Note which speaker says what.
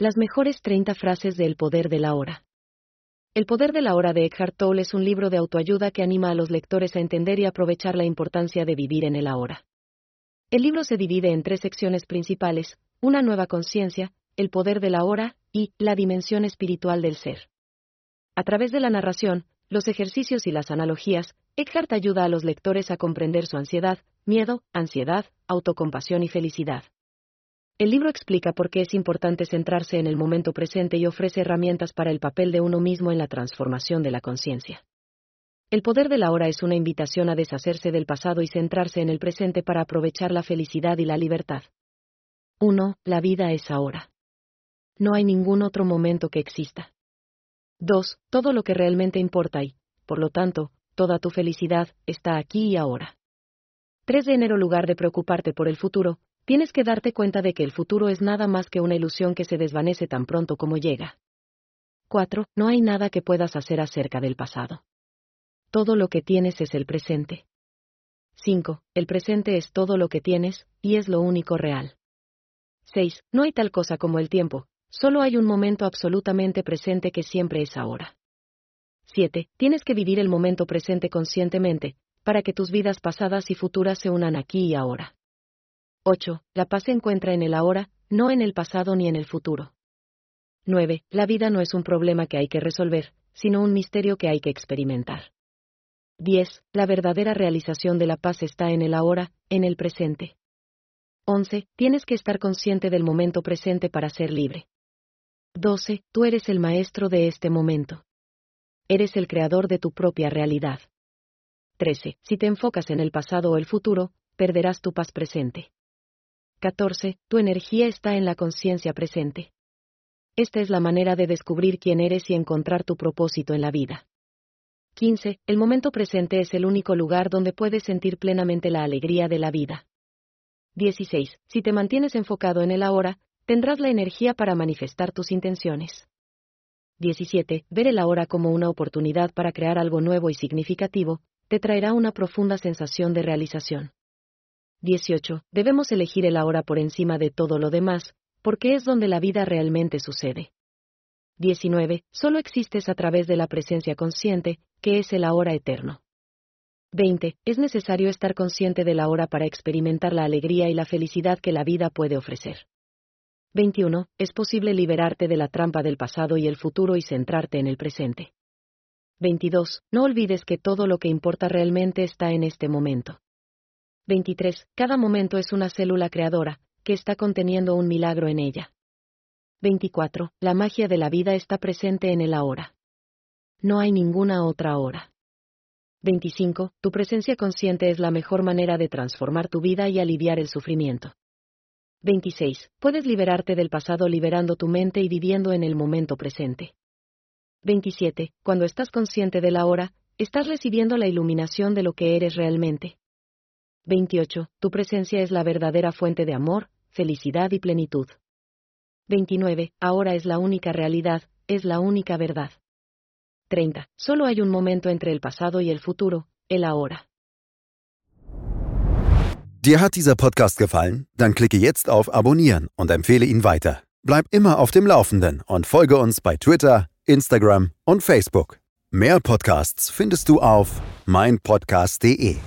Speaker 1: Las mejores 30 frases de El poder de la hora. El poder de la hora de Eckhart Tolle es un libro de autoayuda que anima a los lectores a entender y aprovechar la importancia de vivir en el ahora. El libro se divide en tres secciones principales, una nueva conciencia, el poder de la hora y la dimensión espiritual del ser. A través de la narración, los ejercicios y las analogías, Eckhart ayuda a los lectores a comprender su ansiedad, miedo, ansiedad, autocompasión y felicidad. El libro explica por qué es importante centrarse en el momento presente y ofrece herramientas para el papel de uno mismo en la transformación de la conciencia. El poder de la hora es una invitación a deshacerse del pasado y centrarse en el presente para aprovechar la felicidad y la libertad. 1. La vida es ahora. No hay ningún otro momento que exista. 2. Todo lo que realmente importa y, por lo tanto, toda tu felicidad está aquí y ahora. 3 de enero lugar de preocuparte por el futuro, tienes que darte cuenta de que el futuro es nada más que una ilusión que se desvanece tan pronto como llega. 4. No hay nada que puedas hacer acerca del pasado. Todo lo que tienes es el presente. 5. El presente es todo lo que tienes, y es lo único real. 6. No hay tal cosa como el tiempo, solo hay un momento absolutamente presente que siempre es ahora. 7. Tienes que vivir el momento presente conscientemente, para que tus vidas pasadas y futuras se unan aquí y ahora. 8. La paz se encuentra en el ahora, no en el pasado ni en el futuro. 9. La vida no es un problema que hay que resolver, sino un misterio que hay que experimentar. 10. La verdadera realización de la paz está en el ahora, en el presente. 11. Tienes que estar consciente del momento presente para ser libre. 12. Tú eres el maestro de este momento. Eres el creador de tu propia realidad. 13. Si te enfocas en el pasado o el futuro, perderás tu paz presente. 14. Tu energía está en la conciencia presente. Esta es la manera de descubrir quién eres y encontrar tu propósito en la vida. 15. El momento presente es el único lugar donde puedes sentir plenamente la alegría de la vida. 16. Si te mantienes enfocado en el ahora, tendrás la energía para manifestar tus intenciones. 17. Ver el ahora como una oportunidad para crear algo nuevo y significativo, te traerá una profunda sensación de realización. 18. Debemos elegir el ahora por encima de todo lo demás, porque es donde la vida realmente sucede. 19. Solo existes a través de la presencia consciente, que es el ahora eterno. 20. Es necesario estar consciente del ahora para experimentar la alegría y la felicidad que la vida puede ofrecer. 21. Es posible liberarte de la trampa del pasado y el futuro y centrarte en el presente. 22. No olvides que todo lo que importa realmente está en este momento. 23. Cada momento es una célula creadora, que está conteniendo un milagro en ella. 24. La magia de la vida está presente en el ahora. No hay ninguna otra hora. 25. Tu presencia consciente es la mejor manera de transformar tu vida y aliviar el sufrimiento. 26. Puedes liberarte del pasado liberando tu mente y viviendo en el momento presente. 27. Cuando estás consciente de la hora, estás recibiendo la iluminación de lo que eres realmente. 28. Tu presencia es la verdadera fuente de amor, felicidad y plenitud. 29. Ahora es la única realidad, es la única verdad. 30. Solo hay un momento entre el pasado y el futuro, el ahora.
Speaker 2: Dir hat dieser Podcast gefallen? Dann klicke jetzt auf Abonnieren und empfehle ihn weiter. Bleib immer auf dem Laufenden und folge uns bei Twitter, Instagram und Facebook. Mehr Podcasts findest du auf meinpodcast.de.